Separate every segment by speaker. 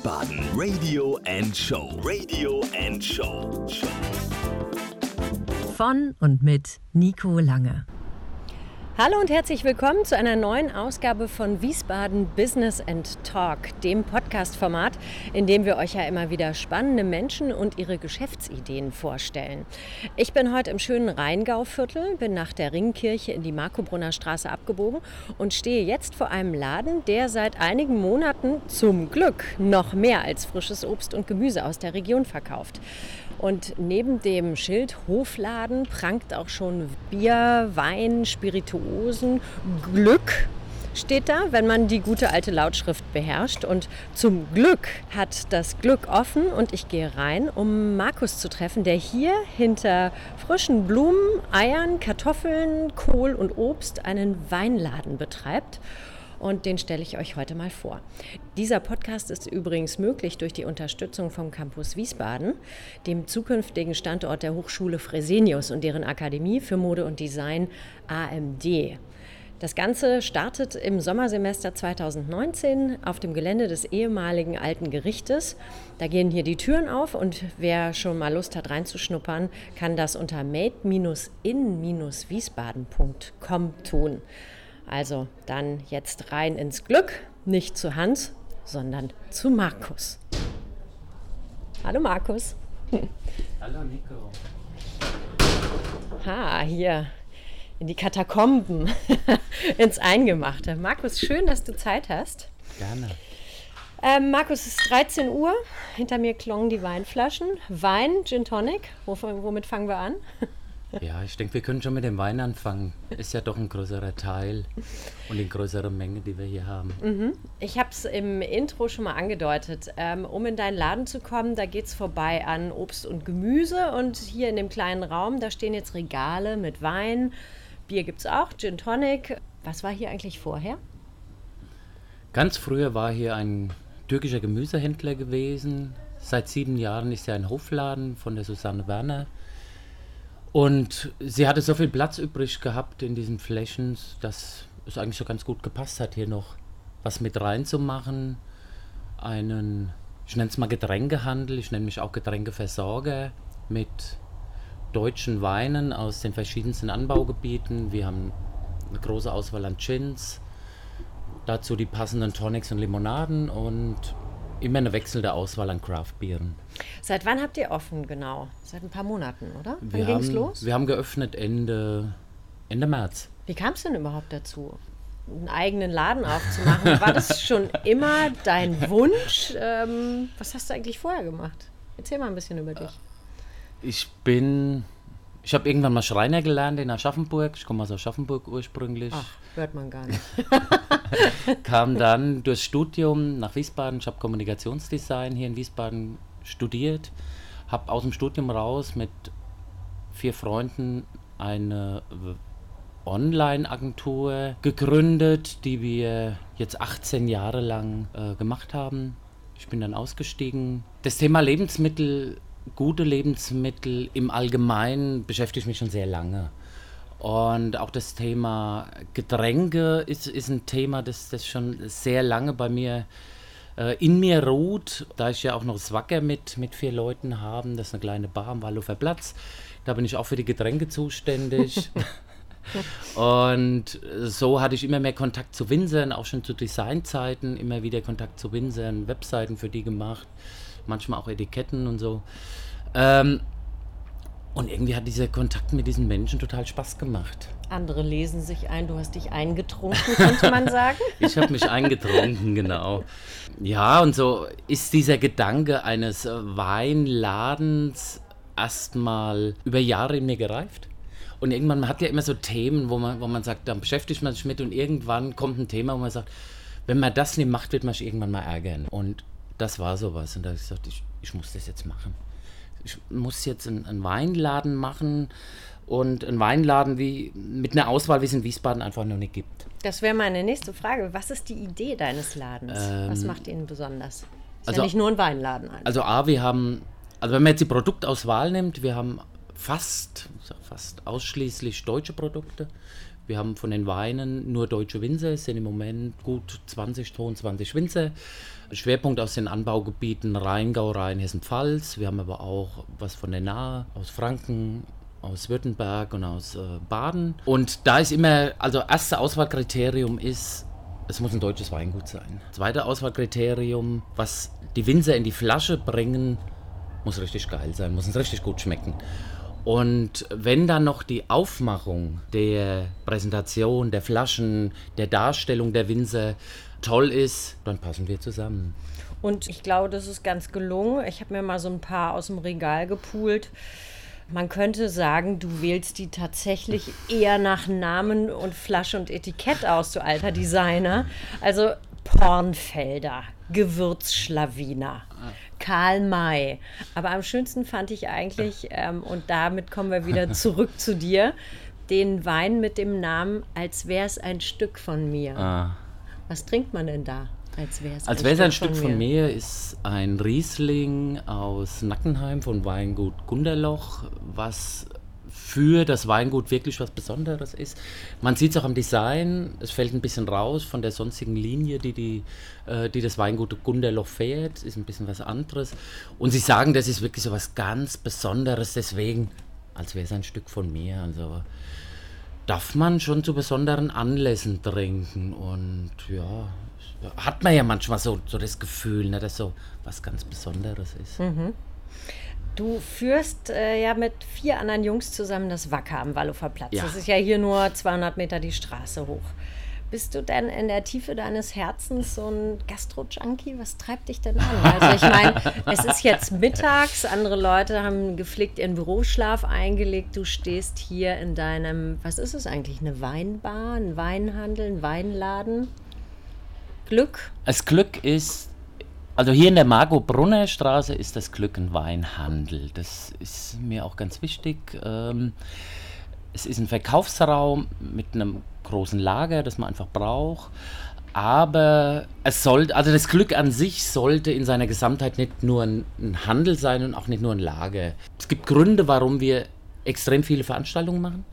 Speaker 1: Wiesbaden Radio and Show. Radio and Show.
Speaker 2: Von und mit Nico Lange.
Speaker 3: Hallo und herzlich willkommen zu einer neuen Ausgabe von Wiesbaden Business and Talk, dem Podcast-Format, in dem wir euch ja immer wieder spannende Menschen und ihre Geschäftsideen vorstellen. Ich bin heute im schönen Rheingauviertel, bin nach der Ringkirche in die Markobrunner Straße abgebogen und stehe jetzt vor einem Laden, der seit einigen Monaten zum Glück noch mehr als frisches Obst und Gemüse aus der Region verkauft. Und neben dem Schild Hofladen prangt auch schon Bier, Wein, Spirituosen, Glück steht da, wenn man die gute alte Lautschrift beherrscht. Und zum Glück hat das Glück offen. Und ich gehe rein, um Markus zu treffen, der hier hinter frischen Blumen, Eiern, Kartoffeln, Kohl und Obst einen Weinladen betreibt und den stelle ich euch heute mal vor. Dieser Podcast ist übrigens möglich durch die Unterstützung vom Campus Wiesbaden, dem zukünftigen Standort der Hochschule Fresenius und deren Akademie für Mode und Design AMD. Das Ganze startet im Sommersemester 2019 auf dem Gelände des ehemaligen Alten Gerichtes. Da gehen hier die Türen auf und wer schon mal Lust hat reinzuschnuppern, kann das unter made-in-wiesbaden.com tun. Also dann jetzt rein ins Glück, nicht zu Hans, sondern zu Markus. Hallo Markus.
Speaker 4: Hallo Nico.
Speaker 3: Ha, hier in die Katakomben, ins Eingemachte. Markus, schön, dass du Zeit hast.
Speaker 4: Gerne.
Speaker 3: Ähm, Markus, es ist 13 Uhr. Hinter mir klongen die Weinflaschen. Wein, Gin Tonic. Womit fangen wir an?
Speaker 4: Ja, ich denke, wir können schon mit dem Wein anfangen. Ist ja doch ein größerer Teil und eine größere Menge, die wir hier haben.
Speaker 3: Mhm. Ich habe es im Intro schon mal angedeutet. Ähm, um in deinen Laden zu kommen, da geht es vorbei an Obst und Gemüse. Und hier in dem kleinen Raum, da stehen jetzt Regale mit Wein. Bier gibt es auch, Gin Tonic. Was war hier eigentlich vorher?
Speaker 4: Ganz früher war hier ein türkischer Gemüsehändler gewesen. Seit sieben Jahren ist er ein Hofladen von der Susanne Werner. Und sie hatte so viel Platz übrig gehabt in diesen Flächen, dass es eigentlich so ganz gut gepasst hat, hier noch was mit reinzumachen. Einen, ich nenne es mal Getränkehandel, ich nenne mich auch Getränkeversorger mit deutschen Weinen aus den verschiedensten Anbaugebieten. Wir haben eine große Auswahl an Gins, dazu die passenden Tonics und Limonaden und immer eine wechselnde Auswahl an Craftbieren.
Speaker 3: Seit wann habt ihr offen genau? Seit ein paar Monaten, oder?
Speaker 4: Wann ging es los? Wir haben geöffnet Ende, Ende März.
Speaker 3: Wie kam es denn überhaupt dazu? einen eigenen Laden aufzumachen. War das schon immer dein Wunsch? Ähm, was hast du eigentlich vorher gemacht? Erzähl mal ein bisschen über dich.
Speaker 4: Ich bin, ich habe irgendwann mal Schreiner gelernt in Aschaffenburg. Ich komme aus Aschaffenburg ursprünglich.
Speaker 3: Ach, hört man gar nicht.
Speaker 4: Kam dann durchs Studium nach Wiesbaden. Ich habe Kommunikationsdesign hier in Wiesbaden studiert. Habe aus dem Studium raus mit vier Freunden eine Online-Agentur gegründet, die wir jetzt 18 Jahre lang äh, gemacht haben. Ich bin dann ausgestiegen. Das Thema Lebensmittel, gute Lebensmittel im Allgemeinen beschäftigt mich schon sehr lange. Und auch das Thema Getränke ist, ist ein Thema, das, das schon sehr lange bei mir äh, in mir ruht. Da ich ja auch noch das Wacker mit, mit vier Leuten haben, das ist eine kleine Bar am Wallofer Platz. Da bin ich auch für die Getränke zuständig. Und so hatte ich immer mehr Kontakt zu Winzern, auch schon zu Designzeiten, immer wieder Kontakt zu Winzern, Webseiten für die gemacht, manchmal auch Etiketten und so. Ähm, und irgendwie hat dieser Kontakt mit diesen Menschen total Spaß gemacht.
Speaker 3: Andere lesen sich ein, du hast dich eingetrunken, könnte man sagen.
Speaker 4: ich habe mich eingetrunken, genau. Ja, und so ist dieser Gedanke eines Weinladens erstmal über Jahre in mir gereift. Und irgendwann, man hat ja immer so Themen, wo man, wo man sagt, dann beschäftigt man sich mit und irgendwann kommt ein Thema, wo man sagt, wenn man das nicht macht, wird man sich irgendwann mal ärgern. Und das war sowas. Und da habe ich gesagt, ich, ich muss das jetzt machen ich muss jetzt einen, einen Weinladen machen und einen Weinladen wie mit einer Auswahl, wie es in Wiesbaden einfach noch nicht gibt.
Speaker 3: Das wäre meine nächste Frage. Was ist die Idee deines Ladens? Ähm, Was macht ihn besonders? Ist also, ja nicht nur ein Weinladen.
Speaker 4: Eigentlich. Also A, wir haben, also wenn man jetzt die Produktauswahl nimmt, wir haben fast, fast ausschließlich deutsche Produkte. Wir haben von den Weinen nur deutsche Winzer, es sind im Moment gut 20, 22 Winzer. Schwerpunkt aus den Anbaugebieten Rheingau, Rhein, Hessen-Pfalz. Wir haben aber auch was von der Nahe, aus Franken, aus Württemberg und aus äh, Baden. Und da ist immer, also erste Auswahlkriterium ist, es muss ein deutsches Weingut sein. Zweite Auswahlkriterium, was die Winzer in die Flasche bringen, muss richtig geil sein, muss uns richtig gut schmecken. Und wenn dann noch die Aufmachung der Präsentation, der Flaschen, der Darstellung der Winzer toll ist, dann passen wir zusammen.
Speaker 3: Und ich glaube, das ist ganz gelungen. Ich habe mir mal so ein paar aus dem Regal gepult. Man könnte sagen, du wählst die tatsächlich eher nach Namen und Flasche und Etikett aus, du alter Designer. Also Pornfelder, Gewürzschlawiner, Karl May. Aber am schönsten fand ich eigentlich, ähm, und damit kommen wir wieder zurück zu dir, den Wein mit dem Namen, als wäre es ein Stück von mir.
Speaker 4: Ah.
Speaker 3: Was trinkt man denn da? Als wäre es
Speaker 4: Als wäre es ein Stück von mir, ist ein Riesling aus Nackenheim von Weingut Gunderloch, was für das Weingut wirklich was Besonderes ist. Man sieht es auch am Design, es fällt ein bisschen raus von der sonstigen Linie, die, die, äh, die das Weingut Gunderloch fährt, ist ein bisschen was anderes. Und sie sagen, das ist wirklich so was ganz Besonderes, deswegen, als wäre es ein Stück von mir. Also darf man schon zu besonderen Anlässen trinken und ja, hat man ja manchmal so, so das Gefühl, ne, dass so was ganz Besonderes ist.
Speaker 3: Du führst äh, ja mit vier anderen Jungs zusammen das Wacker am Wallofer Platz.
Speaker 4: Ja.
Speaker 3: Das ist ja hier nur 200 Meter die Straße hoch. Bist du denn in der Tiefe deines Herzens so ein Gastro-Junkie? Was treibt dich denn an? Also ich meine, es ist jetzt mittags, andere Leute haben gepflegt ihren Büroschlaf eingelegt. Du stehst hier in deinem, was ist es eigentlich, eine Weinbar, ein Weinhandel, ein Weinladen? Glück?
Speaker 4: Das Glück ist, also hier in der Margot-Brunner Straße ist das Glück ein Weinhandel. Das ist mir auch ganz wichtig. Ähm, es ist ein Verkaufsraum mit einem großen Lager, das man einfach braucht. Aber es sollte, also das Glück an sich sollte in seiner Gesamtheit nicht nur ein, ein Handel sein und auch nicht nur ein Lager. Es gibt Gründe, warum wir extrem viele Veranstaltungen machen.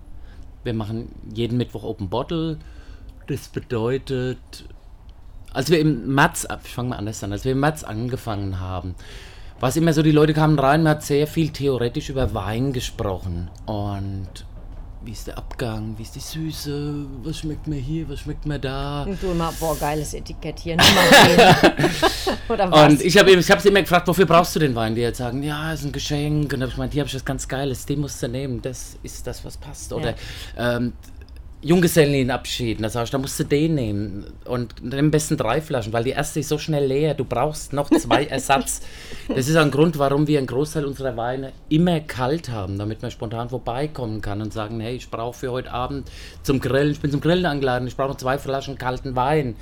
Speaker 4: Wir machen jeden Mittwoch Open Bottle. Das bedeutet, als wir im März, ich fange mal anders an, als wir im März angefangen haben, war es immer so, die Leute kamen rein, man hat sehr viel theoretisch über Wein gesprochen. Und wie ist der Abgang, wie ist die Süße, was schmeckt mir hier, was schmeckt mir da.
Speaker 3: Und du immer, boah, geiles Etikett hier, Nummer 10. Oder was?
Speaker 4: Und ich habe ich hab sie immer gefragt, wofür brauchst du den Wein? Die jetzt sagen, ja, ist ein Geschenk. Und hab ich gemeint, hier habe ich was ganz Geiles, den musst du nehmen, das ist das, was passt. Oder ähm, Junggesellenabschied, da sag ich, da musst du den nehmen. Und am besten drei Flaschen, weil die erste ist so schnell leer, du brauchst noch zwei Ersatz. Das ist ein Grund, warum wir einen Großteil unserer Weine immer kalt haben, damit man spontan vorbeikommen kann und sagen, hey, ich brauche für heute Abend zum Grillen, ich bin zum Grillen eingeladen, ich brauche noch zwei Flaschen kalten Wein.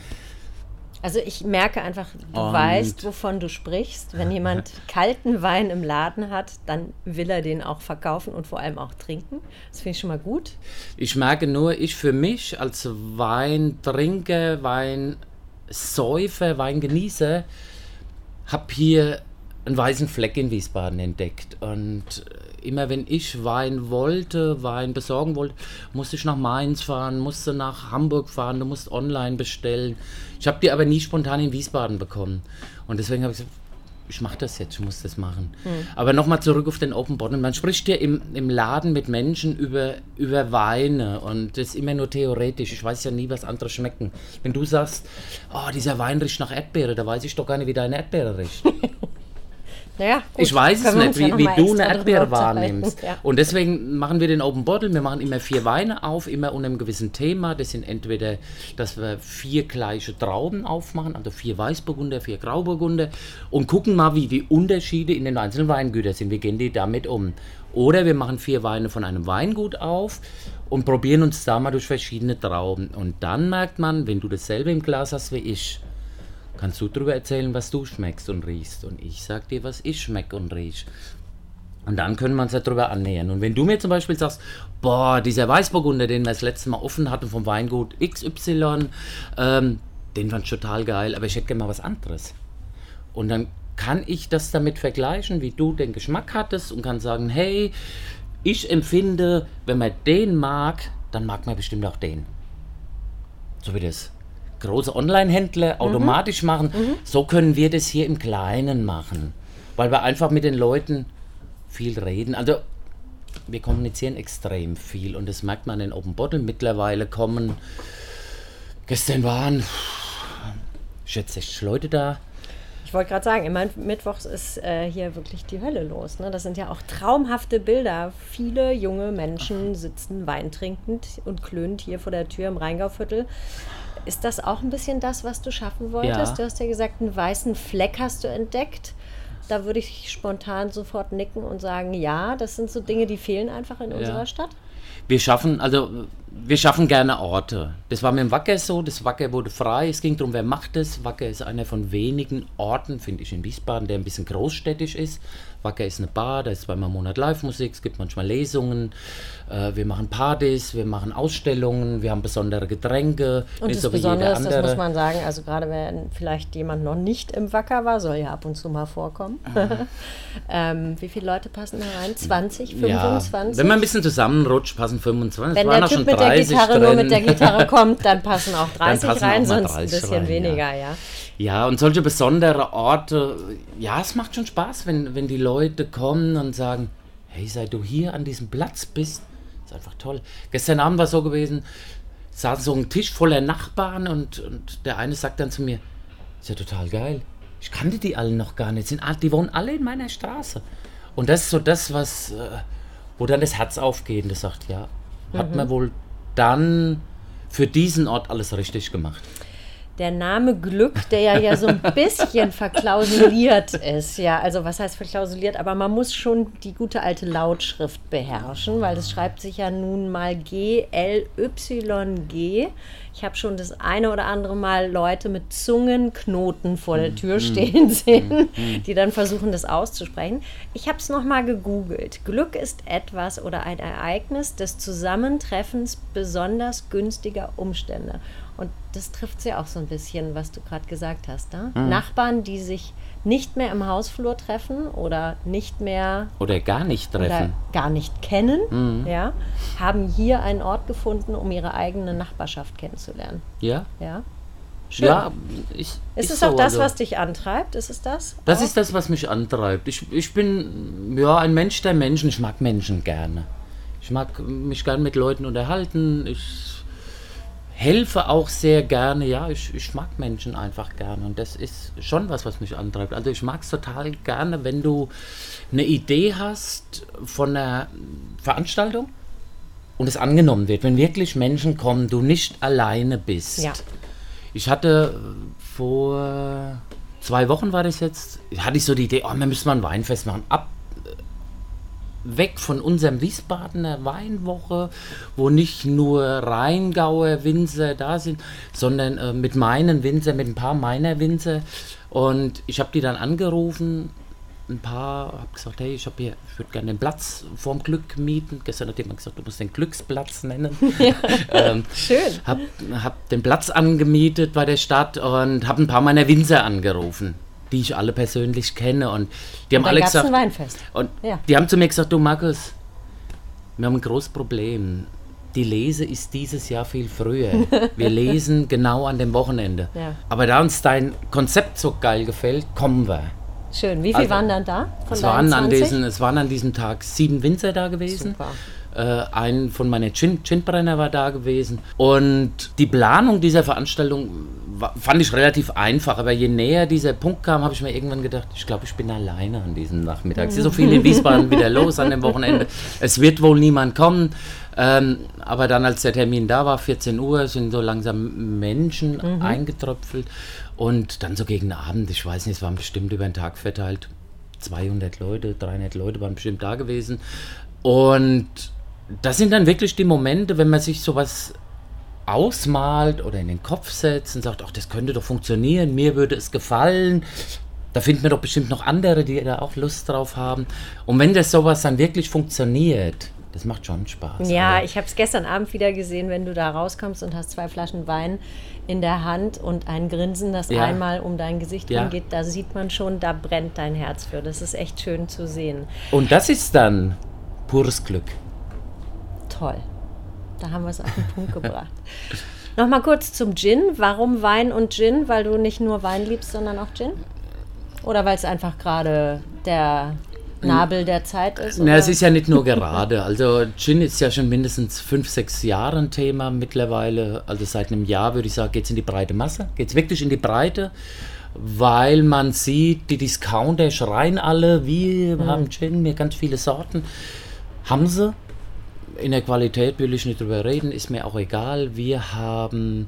Speaker 3: Also ich merke einfach, du
Speaker 4: Und-
Speaker 3: weißt, wovon du sprichst. Wenn jemand kalten Wein im Laden hat, dann will er den auch verkaufen und vor allem auch trinken. Das finde ich schon mal gut.
Speaker 4: Ich merke nur, ich für mich als Weintrinker, Weinsäufer, Weingenießer, habe hier einen weißen Fleck in Wiesbaden entdeckt. Und äh, immer wenn ich Wein wollte, Wein besorgen wollte, musste ich nach Mainz fahren, musste nach Hamburg fahren, du musst online bestellen. Ich habe die aber nie spontan in Wiesbaden bekommen. Und deswegen habe ich gesagt, ich mache das jetzt, ich muss das machen. Aber nochmal zurück auf den Open Bottle. Man spricht ja im, im Laden mit Menschen über, über Weine und das ist immer nur theoretisch. Ich weiß ja nie, was andere schmecken. Wenn du sagst, oh, dieser Wein riecht nach Erdbeere, da weiß ich doch gar nicht, wie deine Erdbeere riecht.
Speaker 3: Naja, gut,
Speaker 4: Ich weiß es
Speaker 3: wir
Speaker 4: nicht, wie, wie du eine Erdbeere wahrnimmst.
Speaker 3: Ja.
Speaker 4: Und deswegen machen wir den Open Bottle. Wir machen immer vier Weine auf, immer unter einem gewissen Thema. Das sind entweder, dass wir vier gleiche Trauben aufmachen, also vier Weißburgunder, vier Grauburgunder und gucken mal, wie die Unterschiede in den einzelnen Weingütern sind. Wie gehen die damit um? Oder wir machen vier Weine von einem Weingut auf und probieren uns da mal durch verschiedene Trauben. Und dann merkt man, wenn du dasselbe im Glas hast wie ich, kannst du darüber erzählen, was du schmeckst und riechst. Und ich sag dir, was ich schmecke und riech. Und dann können wir uns darüber annähern. Und wenn du mir zum Beispiel sagst, boah, dieser Weißburgunder, den wir das letzte Mal offen hatten vom Weingut XY, ähm, den fand ich total geil, aber ich hätte gerne mal was anderes. Und dann kann ich das damit vergleichen, wie du den Geschmack hattest und kann sagen, hey, ich empfinde, wenn man den mag, dann mag man bestimmt auch den. So wie das große Online-Händler automatisch machen, so können wir das hier im Kleinen machen. Weil wir einfach mit den Leuten viel reden. Also wir kommunizieren extrem viel und das merkt man in Open Bottle. Mittlerweile kommen, gestern waren, ich schätze 60 Leute da.
Speaker 3: Ich wollte gerade sagen, immer Mittwochs ist äh, hier wirklich die Hölle los. Ne? Das sind ja auch traumhafte Bilder. Viele junge Menschen sitzen weintrinkend und klönend hier vor der Tür im Rheingauviertel. Ist das auch ein bisschen das, was du schaffen wolltest?
Speaker 4: Ja.
Speaker 3: Du hast ja gesagt, einen weißen Fleck hast du entdeckt. Da würde ich spontan sofort nicken und sagen, ja, das sind so Dinge, die fehlen einfach in unserer Stadt.
Speaker 4: Wir schaffen, also wir schaffen gerne Orte. Das war mit dem Wacker so, das Wacker wurde frei. Es ging darum, wer macht es. Wacker ist einer von wenigen Orten, finde ich, in Wiesbaden, der ein bisschen großstädtisch ist. Wacker ist eine Bar, da ist zweimal im Monat Live-Musik, es gibt manchmal Lesungen, äh, wir machen Partys, wir machen Ausstellungen, wir haben besondere Getränke.
Speaker 3: Und das
Speaker 4: so
Speaker 3: Besondere ist, das muss man sagen, also gerade wenn vielleicht jemand noch nicht im Wacker war, soll ja ab und zu mal vorkommen. ähm, wie viele Leute passen da rein? 20,
Speaker 4: ja,
Speaker 3: 25?
Speaker 4: wenn man ein bisschen zusammenrutscht, passen 25.
Speaker 3: Wenn der
Speaker 4: auch
Speaker 3: Typ
Speaker 4: schon
Speaker 3: mit der
Speaker 4: 30
Speaker 3: Gitarre nur
Speaker 4: drin.
Speaker 3: mit der Gitarre kommt, dann passen auch 30
Speaker 4: passen
Speaker 3: rein,
Speaker 4: auch
Speaker 3: sonst ein
Speaker 4: 30
Speaker 3: bisschen
Speaker 4: rein, ja.
Speaker 3: weniger, ja.
Speaker 4: Ja, und solche besondere Orte, ja, es macht schon Spaß, wenn, wenn die Leute kommen und sagen, hey, seit du hier an diesem Platz bist, ist einfach toll. Gestern Abend war es so gewesen, saß so ein Tisch voller Nachbarn und, und der eine sagt dann zu mir, ist ja total geil. Ich kannte die alle noch gar nicht. Sind, die wohnen alle in meiner Straße. Und das ist so das, was, äh, wo dann das Herz aufgeht und das sagt, ja, hat man wohl dann für diesen Ort alles richtig gemacht.
Speaker 3: Der Name Glück, der ja, ja so ein bisschen verklausuliert ist, ja, also was heißt verklausuliert, aber man muss schon die gute alte Lautschrift beherrschen, weil das schreibt sich ja nun mal G-L-Y-G. Ich habe schon das eine oder andere Mal Leute mit Zungenknoten vor der Tür stehen sehen, die dann versuchen, das auszusprechen. Ich habe es nochmal gegoogelt. Glück ist etwas oder ein Ereignis des Zusammentreffens besonders günstiger Umstände. Und das trifft ja auch so ein bisschen, was du gerade gesagt hast. Ne? Nachbarn, die sich nicht mehr im Hausflur treffen oder nicht mehr
Speaker 4: Oder gar nicht treffen.
Speaker 3: gar nicht kennen, ja, haben hier einen Ort gefunden, um ihre eigene Nachbarschaft kennenzulernen.
Speaker 4: Ja,
Speaker 3: Ja? Schön.
Speaker 4: ja, ich,
Speaker 3: ist es
Speaker 4: so,
Speaker 3: auch das,
Speaker 4: also.
Speaker 3: was dich antreibt? Ist es das?
Speaker 4: Das
Speaker 3: auch?
Speaker 4: ist das, was mich antreibt. Ich, ich bin ja ein Mensch der Menschen. Ich mag Menschen gerne. Ich mag mich gerne mit Leuten unterhalten. Ich helfe auch sehr gerne. Ja, ich, ich mag Menschen einfach gerne. Und das ist schon was, was mich antreibt. Also ich mag es total gerne, wenn du eine Idee hast von einer Veranstaltung und es angenommen wird. Wenn wirklich Menschen kommen, du nicht alleine bist.
Speaker 3: Ja.
Speaker 4: Ich hatte äh, vor zwei Wochen war das jetzt, hatte ich so die Idee, oh, wir müssen mal ein Weinfest machen. Ab, äh, weg von unserem Wiesbadener Weinwoche, wo nicht nur Rheingauer Winzer da sind, sondern äh, mit meinen Winzer, mit ein paar meiner Winzer. Und ich habe die dann angerufen, ein paar, habe gesagt, hey, ich habe hier, ich würde gerne den Platz vorm Glück mieten. Gestern hat jemand gesagt, du musst den Glücksplatz nennen. ähm,
Speaker 3: Schön.
Speaker 4: hab, hab den Platz angemietet bei der Stadt und habe ein paar meiner Winzer angerufen, die ich alle persönlich kenne. Und die haben alle gesagt,
Speaker 3: ein Weinfest.
Speaker 4: und
Speaker 3: Ja.
Speaker 4: die haben zu mir gesagt, du Markus, wir haben ein großes Problem. Die Lese ist dieses Jahr viel früher. Wir lesen genau an dem Wochenende.
Speaker 3: Ja.
Speaker 4: Aber da uns dein Konzept so geil gefällt, kommen wir.
Speaker 3: Schön. Wie viele
Speaker 4: Also,
Speaker 3: waren dann da?
Speaker 4: Es waren, an
Speaker 3: 20?
Speaker 4: diesen, es waren an diesem Tag sieben Winzer da gewesen.
Speaker 3: Super.
Speaker 4: Äh, ein von meinen Gin, Ginbrenner war da gewesen. Und die Planung dieser Veranstaltung fand ich relativ einfach. Aber je näher dieser Punkt kam, habe ich mir irgendwann gedacht, ich glaube, ich bin alleine an diesem Nachmittag. Es ist so viel in Wiesbaden wieder los an dem Wochenende. Es wird wohl niemand kommen. Ähm, aber dann, als der Termin da war, 14 Uhr, sind so langsam Menschen eingetröpfelt. Und dann so gegen Abend, ich weiß nicht, es waren bestimmt über den Tag verteilt 200 Leute, 300 Leute waren bestimmt da gewesen. Und das sind dann wirklich die Momente, wenn man sich sowas ausmalt oder in den Kopf setzt und sagt, ach, das könnte doch funktionieren, mir würde es gefallen. Da finden wir doch bestimmt noch andere, die da auch Lust drauf haben. Und wenn das sowas dann wirklich funktioniert, das macht schon Spaß.
Speaker 3: Ja,
Speaker 4: Also,
Speaker 3: ich habe es gestern Abend wieder gesehen, wenn du da rauskommst und hast zwei Flaschen Wein in der Hand und ein Grinsen, das
Speaker 4: Ja.
Speaker 3: einmal um dein Gesicht
Speaker 4: Ja.
Speaker 3: rumgeht, da sieht man schon, da brennt dein Herz für. Das ist echt schön zu sehen.
Speaker 4: und das ist dann pures Glück.
Speaker 3: Toll. Da haben wir es auf den Punkt gebracht. Nochmal kurz zum Gin. Warum Wein und Gin? Weil du nicht nur Wein liebst, sondern auch Gin? Oder weil es einfach gerade der Nabel der Zeit ist?
Speaker 4: Na, es ist ja nicht nur gerade. Also Gin ist ja schon mindestens fünf, sechs Jahre ein Thema mittlerweile. Also seit einem Jahr würde ich sagen, geht es in die breite Masse. Geht es wirklich in die Breite, weil man sieht, die Discounter schreien alle, wir
Speaker 3: Mhm.
Speaker 4: haben Gin, wir ganz viele Sorten. Haben sie. In der Qualität will ich nicht drüber reden, ist mir auch egal. Wir haben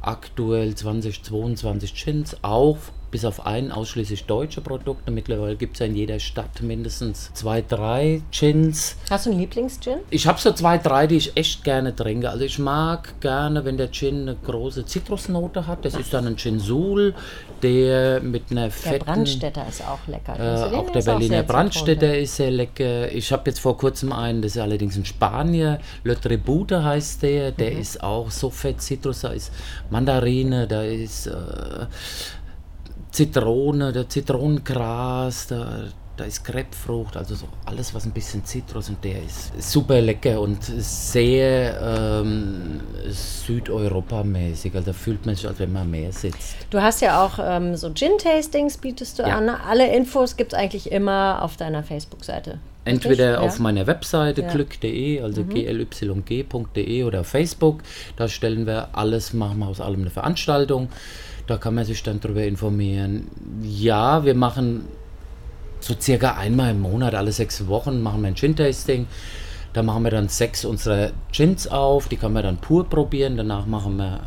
Speaker 4: aktuell 20, 22 Gins, auch bis auf einen ausschließlich deutsche Produkte. Mittlerweile gibt es ja in jeder Stadt mindestens zwei, drei Gins.
Speaker 3: Hast du einen Lieblings-Gin?
Speaker 4: Ich habe so zwei, drei, die ich echt gerne trinke. Also ich mag gerne, wenn der Gin eine große Zitrusnote hat. Das ist dann ein Gin Sul, der mit einer
Speaker 3: Der
Speaker 4: fetten...
Speaker 3: Brandstätter ist auch lecker.
Speaker 4: Äh, auch der Berliner
Speaker 3: sehr
Speaker 4: Brandstätter ist sehr lecker. Ich habe jetzt vor kurzem einen, das ist allerdings ein Spanier, Le Tribute heißt der. Der
Speaker 3: Mhm.
Speaker 4: ist auch so fett Zitrus, da ist Mandarine, da ist äh, Zitrone, der Zitronengras, da, da ist Grapefrucht, also so alles, was ein bisschen Zitrus und der ist super lecker und sehr ähm, Südeuropamäßig. Also da fühlt man sich, als wenn man am Meer sitzt.
Speaker 3: Du hast ja auch ähm, so Gin-Tastings, bietest du
Speaker 4: Ja.
Speaker 3: an. Alle Infos gibt es eigentlich immer auf deiner Facebook-Seite.
Speaker 4: Entweder
Speaker 3: Richtig?
Speaker 4: auf
Speaker 3: Ja.
Speaker 4: meiner Webseite
Speaker 3: Ja. Mhm.
Speaker 4: glück.de, also glyg.de oder auf Facebook. Da stellen wir alles, machen wir aus allem eine Veranstaltung. Da kann man sich dann darüber informieren. Ja, wir machen so circa einmal im Monat, alle sechs Wochen, machen wir ein Gin-Tasting. Da machen wir dann sechs unserer Gins auf, die kann man dann pur probieren. Danach machen wir,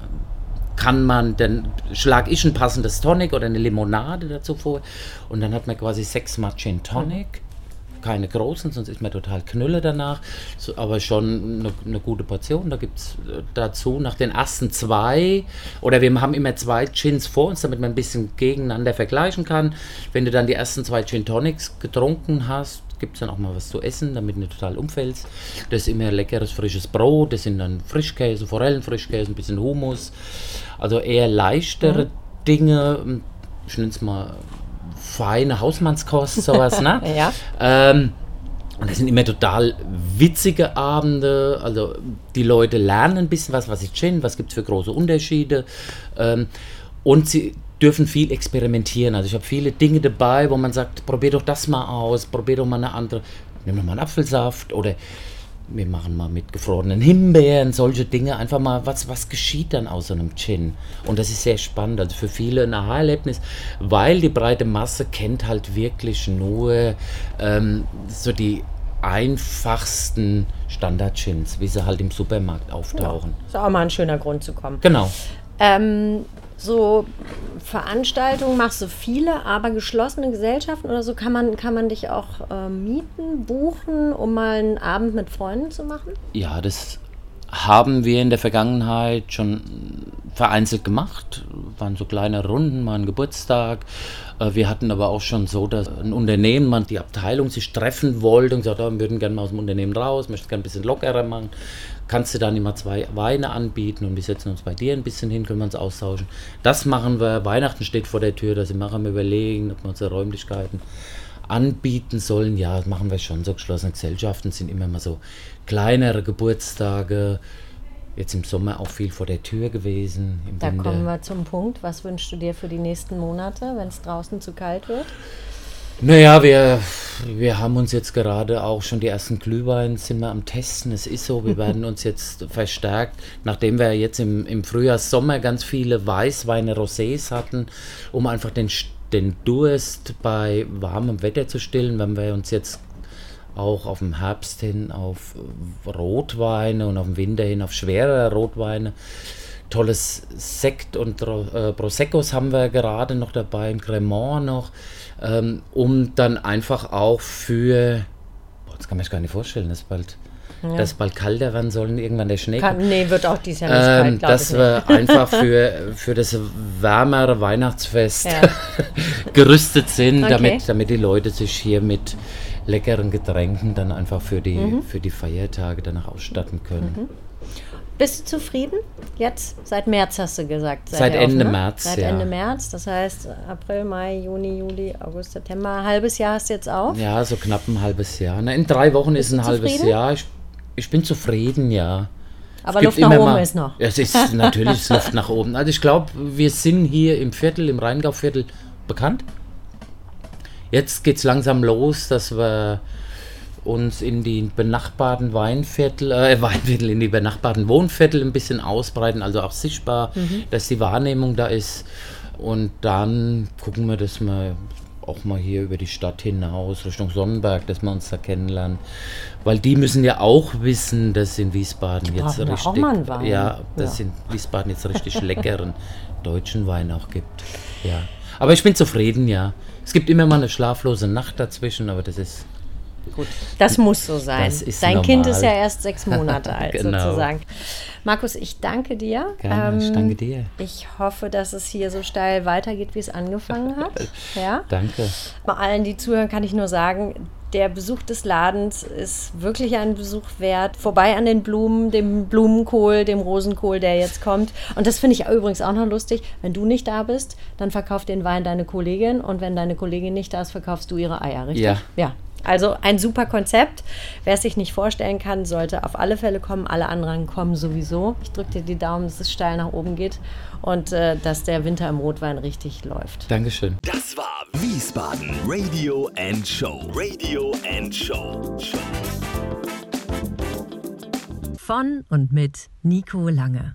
Speaker 4: kann man, dann schlage ich ein passendes Tonic oder eine Limonade dazu vor. Und dann hat man quasi sechsmal Gin Tonic. Keine großen, sonst ist man total knülle danach. So, aber schon eine, eine gute Portion. Da gibt es dazu nach den ersten zwei, oder wir haben immer zwei Gins vor uns, damit man ein bisschen gegeneinander vergleichen kann. Wenn du dann die ersten zwei Gin Tonics getrunken hast, gibt es dann auch mal was zu essen, damit du nicht total umfällst. Das ist immer leckeres, frisches Brot. Das sind dann Frischkäse, Forellenfrischkäse, ein bisschen Hummus. Also eher leichtere Dinge. Ich nenne es mal feine Hausmannskost, sowas, ne?
Speaker 3: Ja.
Speaker 4: Ähm, und das sind immer total witzige Abende. Also die Leute lernen ein bisschen was, was ist Gin, was gibt es für große Unterschiede. Ähm, und sie dürfen viel experimentieren. Also ich habe viele Dinge dabei, wo man sagt, probier doch das mal aus, probier doch mal eine andere, nimm doch mal einen Apfelsaft oder wir machen mal mit gefrorenen Himbeeren, solche Dinge, einfach mal, was, was geschieht dann aus so einem Gin? Und das ist sehr spannend, also für viele ein Aha-Erlebnis, weil die breite Masse kennt halt wirklich nur ähm, so die einfachsten Standard-Gins, wie sie halt im Supermarkt auftauchen.
Speaker 3: Ist auch mal ein schöner Grund zu kommen.
Speaker 4: Genau.
Speaker 3: Ähm, so Veranstaltungen machst du viele, aber geschlossene Gesellschaften oder so kann man, kann man dich auch äh, mieten, buchen, um mal einen Abend mit Freunden zu machen?
Speaker 4: Ja, das haben wir in der Vergangenheit schon vereinzelt gemacht. Waren so kleine Runden, mal ein Geburtstag. Äh, Wir hatten aber auch schon so, dass ein Unternehmen, man die Abteilung sich treffen wollte und gesagt, oh, wir würden gerne mal aus dem Unternehmen raus, möchten gerne ein bisschen lockerer machen. Kannst du dann immer zwei Weine anbieten und wir setzen uns bei dir ein bisschen hin, können wir uns austauschen. Das machen wir. Weihnachten steht vor der Tür, da sind wir am überlegen, ob wir unsere Räumlichkeiten anbieten sollen. Ja, das machen wir schon. So geschlossene Gesellschaften sind immer mal so kleinere Geburtstage. Jetzt im Sommer auch viel vor der Tür gewesen.
Speaker 3: Da
Speaker 4: Winter.
Speaker 3: kommen wir zum Punkt. Was wünschst du dir für die nächsten Monate, wenn es draußen zu kalt wird?
Speaker 4: Naja, wir, wir haben uns jetzt gerade auch schon die ersten Glühwein sind wir am Testen. Es ist so, wir werden uns jetzt verstärkt, nachdem wir jetzt im, im Frühjahr, Sommer ganz viele Weißweine, Rosés hatten, um einfach den, den Durst bei warmem Wetter zu stillen, wenn wir uns jetzt auch auf dem Herbst hin auf Rotweine und auf den Winter hin auf schwerere Rotweine. Tolles Sekt und äh, Proseccos haben wir gerade noch dabei, ein Cremant noch, ähm, um dann einfach auch für, boah, das kann man sich gar nicht vorstellen, dass bald, dass bald kalter werden sollen, irgendwann der Schnee
Speaker 3: Kann, nee, wird auch dieses Jahr nicht
Speaker 4: ähm,
Speaker 3: kalt,
Speaker 4: dass wir einfach für, für das wärmere Weihnachtsfest
Speaker 3: Ja.
Speaker 4: gerüstet sind,
Speaker 3: Okay.
Speaker 4: damit, damit die Leute sich hier mit leckeren Getränken dann einfach für die,
Speaker 3: Mhm.
Speaker 4: für die Feiertage danach ausstatten können.
Speaker 3: Bist du zufrieden? Jetzt? Seit März hast du gesagt.
Speaker 4: Seit
Speaker 3: ihr
Speaker 4: Ende
Speaker 3: ne?
Speaker 4: März,
Speaker 3: Seit
Speaker 4: ja.
Speaker 3: Ende März, das heißt April, Mai, Juni, Juli, August, September. Ein halbes Jahr hast du jetzt auf.
Speaker 4: Ja, so knapp ein halbes Jahr. Na, in drei Wochen ist
Speaker 3: du
Speaker 4: ein halbes? Jahr. Ich, ich bin zufrieden, ja.
Speaker 3: Aber Luft nach oben
Speaker 4: mal-
Speaker 3: ist noch.
Speaker 4: Es ist natürlich ist Luft nach oben. Also ich glaube, wir sind hier im Viertel, im Rheingauviertel bekannt. Jetzt geht es langsam los, dass wir uns in die benachbarten Weinviertel, äh, Weinviertel, in die benachbarten Wohnviertel ein bisschen ausbreiten, also auch sichtbar, dass die Wahrnehmung da ist. Und dann gucken wir, dass wir auch mal hier über die Stadt hinaus, Richtung Sonnenberg, dass wir uns da kennenlernen. Weil die müssen ja auch wissen, dass in Wiesbaden jetzt
Speaker 3: ja auch
Speaker 4: richtig, ja, dass
Speaker 3: Ja.
Speaker 4: in Wiesbaden jetzt richtig leckeren deutschen Wein auch gibt. Ja. Aber ich bin zufrieden, ja. Es gibt immer mal eine schlaflose Nacht dazwischen, aber das ist
Speaker 3: Das muss so sein. Dein Kind
Speaker 4: normal.
Speaker 3: ist ja erst sechs Monate alt,
Speaker 4: Genau.
Speaker 3: sozusagen. Markus, ich danke dir. Ähm,
Speaker 4: Gerne, ich danke dir.
Speaker 3: Ich hoffe, dass es hier so steil weitergeht, wie es angefangen hat. Ja.
Speaker 4: Danke.
Speaker 3: Bei allen, die zuhören, kann ich nur sagen, der Besuch des Ladens ist wirklich ein Besuch wert. Vorbei an den Blumen, dem Blumenkohl, dem Rosenkohl, der jetzt kommt. Und das finde ich übrigens auch noch lustig. Wenn du nicht da bist, dann verkauft den Wein deine Kollegin. Und wenn deine Kollegin nicht da ist, verkaufst du ihre Eier, richtig?
Speaker 4: Ja.
Speaker 3: Ja. Also ein super Konzept. Wer es sich nicht vorstellen kann, sollte auf alle Fälle kommen. Alle anderen kommen sowieso. Ich drücke dir die Daumen, dass es steil nach oben geht und äh, dass der Winter im Rotwein richtig läuft.
Speaker 4: Dankeschön.
Speaker 1: Das war Wiesbaden Radio and Show. Radio and Show.
Speaker 2: Von und mit Nico Lange.